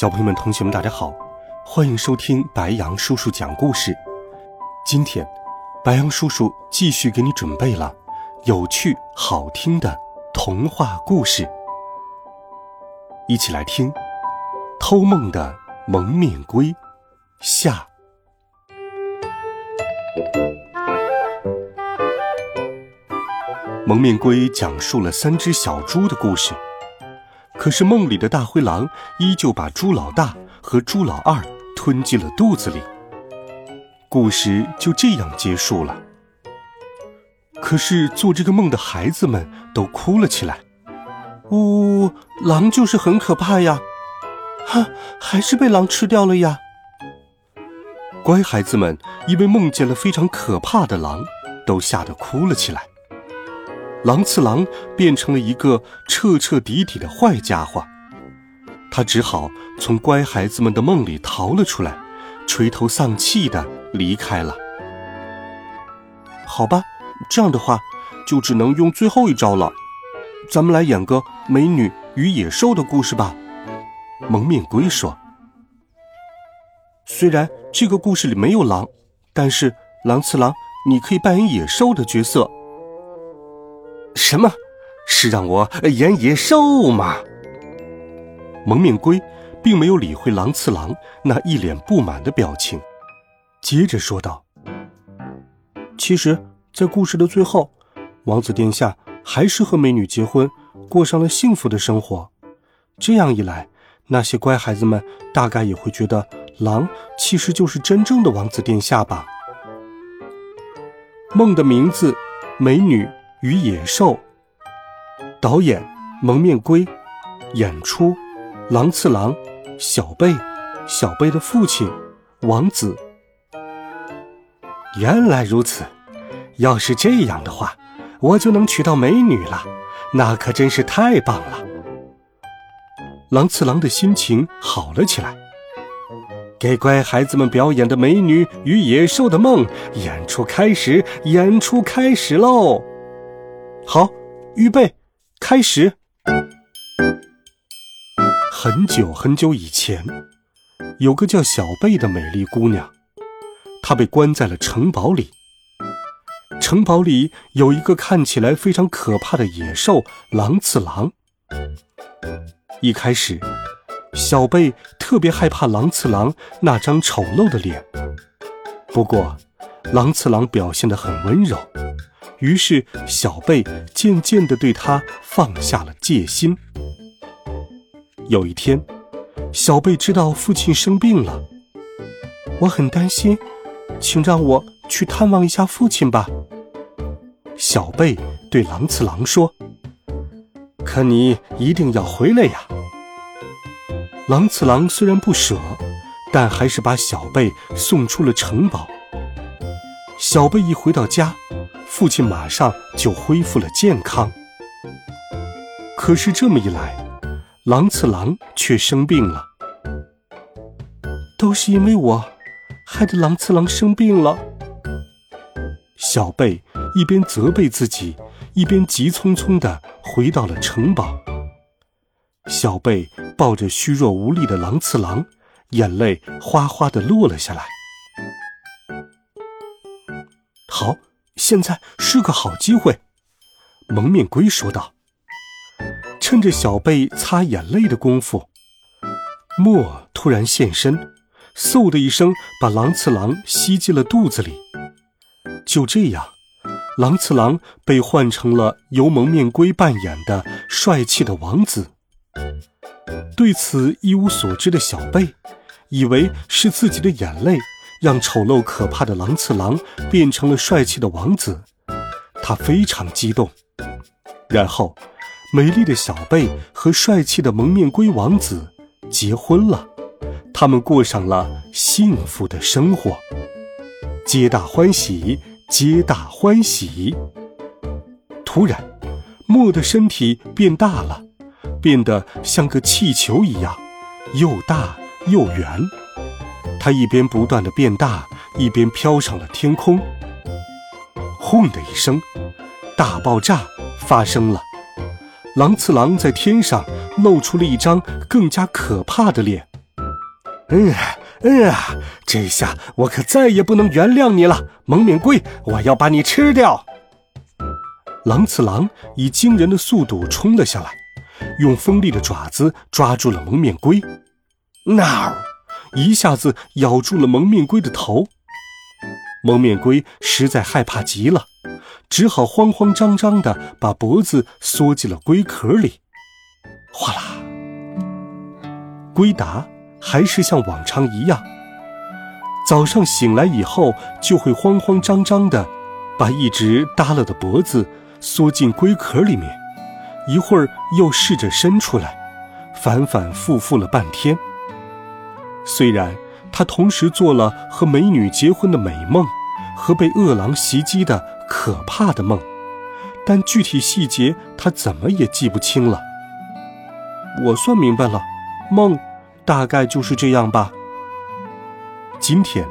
小朋友们、同学们，大家好，欢迎收听白羊叔叔讲故事。今天，白羊叔叔继续给你准备了有趣好听的童话故事，一起来听《偷梦的蒙面龟》下。蒙面龟讲述了三只小猪的故事。可是梦里的大灰狼依旧把猪老大和猪老二吞进了肚子里。故事就这样结束了。可是做这个梦的孩子们都哭了起来。呜，狼就是很可怕呀！哈，还是被狼吃掉了呀！乖孩子们因为梦见了非常可怕的狼，都吓得哭了起来。狼次郎变成了一个彻彻底底的坏家伙，他只好从乖孩子们的梦里逃了出来，垂头丧气的离开了。好吧，这样的话，就只能用最后一招了。咱们来演个美女与野兽的故事吧。蒙面龟说：“虽然这个故事里没有狼，但是狼次郎，你可以扮演野兽的角色。”什么？是让我演野兽吗？蒙面龟并没有理会狼次郎那一脸不满的表情，接着说道：“其实，在故事的最后，王子殿下还是和美女结婚，过上了幸福的生活。这样一来，那些乖孩子们大概也会觉得狼其实就是真正的王子殿下吧。”梦的名字：美女。与野兽，导演蒙面龟，演出狼次郎，小贝，小贝的父亲王子。原来如此，要是这样的话，我就能娶到美女了，那可真是太棒了。狼次郎的心情好了起来，给乖孩子们表演的美女与野兽的梦演出开始，演出开始喽。好，预备，开始。很久很久以前，有个叫小贝的美丽姑娘，她被关在了城堡里。城堡里有一个看起来非常可怕的野兽——狼次郎。一开始，小贝特别害怕狼次郎那张丑陋的脸。不过，狼次郎表现得很温柔。于是，小贝渐渐地对他放下了戒心。有一天，小贝知道父亲生病了，我很担心，请让我去探望一下父亲吧。小贝对狼次郎说：“可你一定要回来呀。”狼次郎虽然不舍，但还是把小贝送出了城堡。小贝一回到家。父亲马上就恢复了健康，可是这么一来，狼次郎却生病了。都是因为我，害得狼次郎生病了。小贝一边责备自己，一边急匆匆地回到了城堡。小贝抱着虚弱无力的狼次郎，眼泪哗哗地落了下来。好。现在是个好机会，蒙面龟说道。趁着小贝擦眼泪的功夫，墨突然现身，嗖的一声把狼次郎吸进了肚子里。就这样，狼次郎被换成了由蒙面龟扮演的帅气的王子。对此一无所知的小贝，以为是自己的眼泪。让丑陋可怕的狼次郎变成了帅气的王子，他非常激动。然后，美丽的小贝和帅气的蒙面龟王子结婚了，他们过上了幸福的生活，皆大欢喜，皆大欢喜。突然，墨的身体变大了，变得像个气球一样，又大又圆。它一边不断的变大，一边飘上了天空。轰的一声，大爆炸发生了。狼次郎在天上露出了一张更加可怕的脸。嗯嗯啊，这下我可再也不能原谅你了，蒙面龟！我要把你吃掉！狼次郎以惊人的速度冲了下来，用锋利的爪子抓住了蒙面龟，那一下子咬住了蒙面龟的头。蒙面龟实在害怕极了，只好慌慌张张地把脖子缩进了龟壳里。哗啦，龟达还是像往常一样，早上醒来以后就会慌慌张张地把一直耷拉的脖子。缩进龟壳里面，一会儿又试着伸出来，反反复复了半天。虽然他同时做了和美女结婚的美梦，和被饿狼袭击的可怕的梦，但具体细节他怎么也记不清了。我算明白了，梦大概就是这样吧。今天，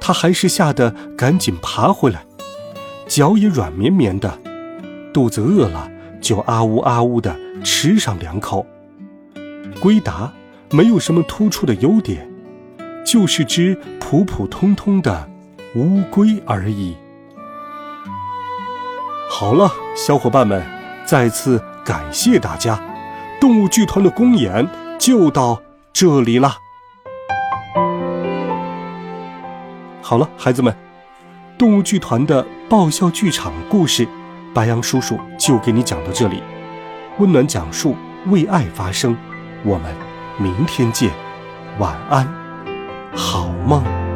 他还是吓得赶紧爬回来，脚也软绵绵的。肚子饿了，就啊呜啊呜的吃上两口。龟达没有什么突出的优点，就是只普普通通的乌龟而已。好了，小伙伴们，再次感谢大家，动物剧团的公演就到这里了。好了，孩子们，动物剧团的爆笑剧场故事。白杨叔叔就给你讲到这里，温暖讲述，为爱发声，我们明天见，晚安，好梦。